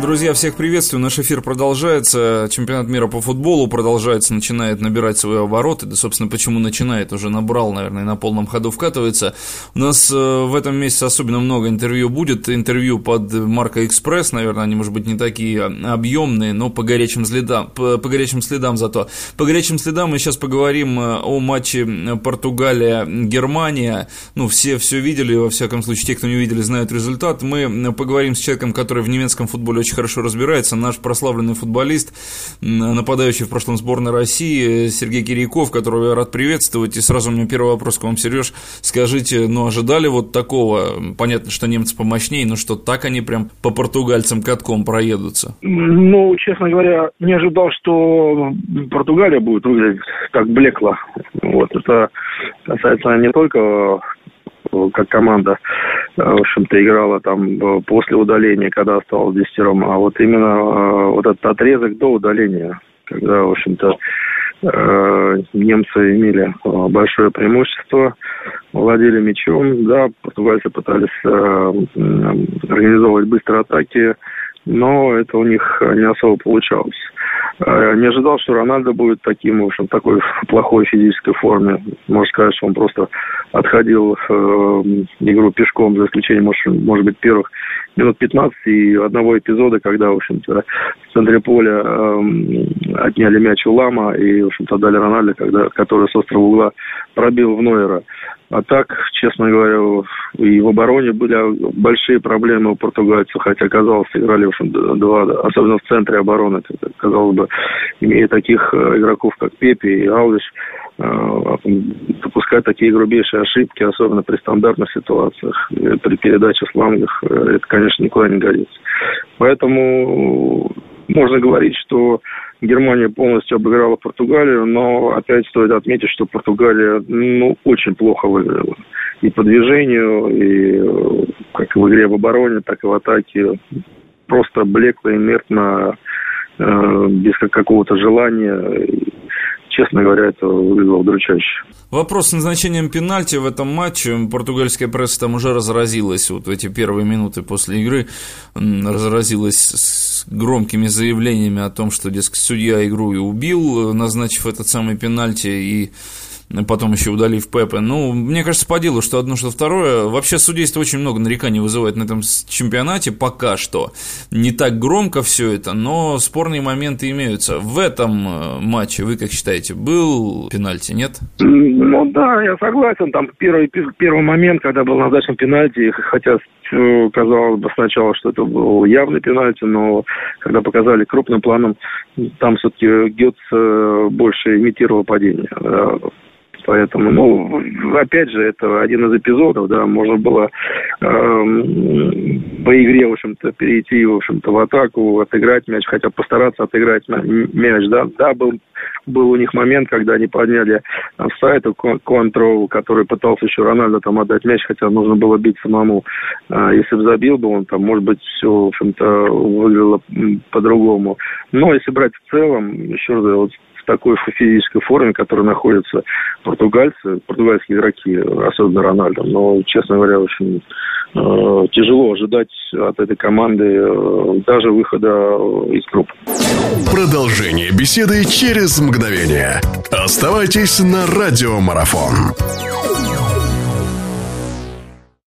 Друзья, всех приветствую. Наш эфир продолжается. Чемпионат мира по футболу продолжается, начинает набирать свои обороты. Да, собственно, почему начинает? Уже набрал, наверное, на полном ходу вкатывается. У нас э, в этом месяце особенно много интервью будет. Интервью под маркой «Экспресс». Наверное, они, может быть, не такие объемные, но по горячим следам, по, по горячим следам зато. По горячим следам мы сейчас поговорим э, о матче Португалия-Германия. Ну, все все видели, во всяком случае, те, кто не видели, знают результат. Мы поговорим с человеком, который в немецком футболе очень хорошо разбирается. Наш прославленный футболист, нападающий в прошлом сборной России, Сергей Кирьяков, которого я рад приветствовать. И сразу у меня первый вопрос к вам, Сереж. Скажите, ну ожидали вот такого? Понятно, что немцы помощнее, но что так они прям по португальцам катком проедутся? Ну, честно говоря, не ожидал, что Португалия будет выглядеть так блекло. Вот это касается не только как команда, э, в общем-то, играла там э, после удаления, когда осталось десятером, а вот именно э, вот этот отрезок до удаления, когда, в общем-то, немцы имели большое преимущество, владели мячом, да, португальцы пытались организовывать быстрые атаки, но это у них не особо получалось. Э, не ожидал, что Рональдо будет таким, в общем, такой в плохой физической форме. Можно сказать, что он просто отходил э, игру пешком, за исключением, может, может быть, первых минут 15 и одного эпизода, когда, в общем-то, в центре поля э, отняли мяч у Лама и, в общем-то, дали Рональдо, когда, который с острого угла пробил в Нойера. А так, честно говоря, и в обороне были большие проблемы у португальцев, хотя, казалось, играли, в два, особенно в центре обороны, казалось бы, имея таких э, игроков, как Пепи и Алвиш, э, допускать такие грубейшие ошибки, особенно при стандартных ситуациях, при передаче флангах, э, это, конечно, никуда не годится. Поэтому можно говорить, что Германия полностью обыграла Португалию, но опять стоит отметить, что Португалия ну, очень плохо выиграла. И по движению, и э, как в игре в обороне, так и в атаке. Просто блекло, инертно, э, без какого-то желания честно говоря, это выглядело удручающе. Вопрос с назначением пенальти в этом матче. Португальская пресса там уже разразилась вот в эти первые минуты после игры. Разразилась громкими заявлениями о том, что, дескать, судья игру и убил, назначив этот самый пенальти. И потом еще удалив Пепе. Ну, мне кажется, по делу, что одно, что второе. Вообще, судейство очень много нареканий вызывает на этом чемпионате пока что. Не так громко все это, но спорные моменты имеются. В этом э, матче, вы как считаете, был пенальти, нет? Ну да, я согласен. Там первый, первый момент, когда был назначен пенальти, хотя казалось бы сначала, что это был явный пенальти, но когда показали крупным планом, там все-таки Гетц э, больше имитировал падение. Поэтому, ну, опять же, это один из эпизодов, да, можно было э, по игре, в общем-то, перейти, в общем-то, в атаку, отыграть мяч, хотя постараться отыграть мяч, да. Да, был, был у них момент, когда они подняли сайт контрол, который пытался еще Рональдо там отдать мяч, хотя нужно было бить самому. А, если бы забил бы он, там, может быть, все, в общем-то, выглядело по-другому. Но если брать в целом, еще раз, вот в такой физической форме, в которой находятся португальцы, португальские игроки, особенно Рональдо. Но, честно говоря, очень э, тяжело ожидать от этой команды э, даже выхода из группы. Продолжение беседы через мгновение. Оставайтесь на радиомарафон.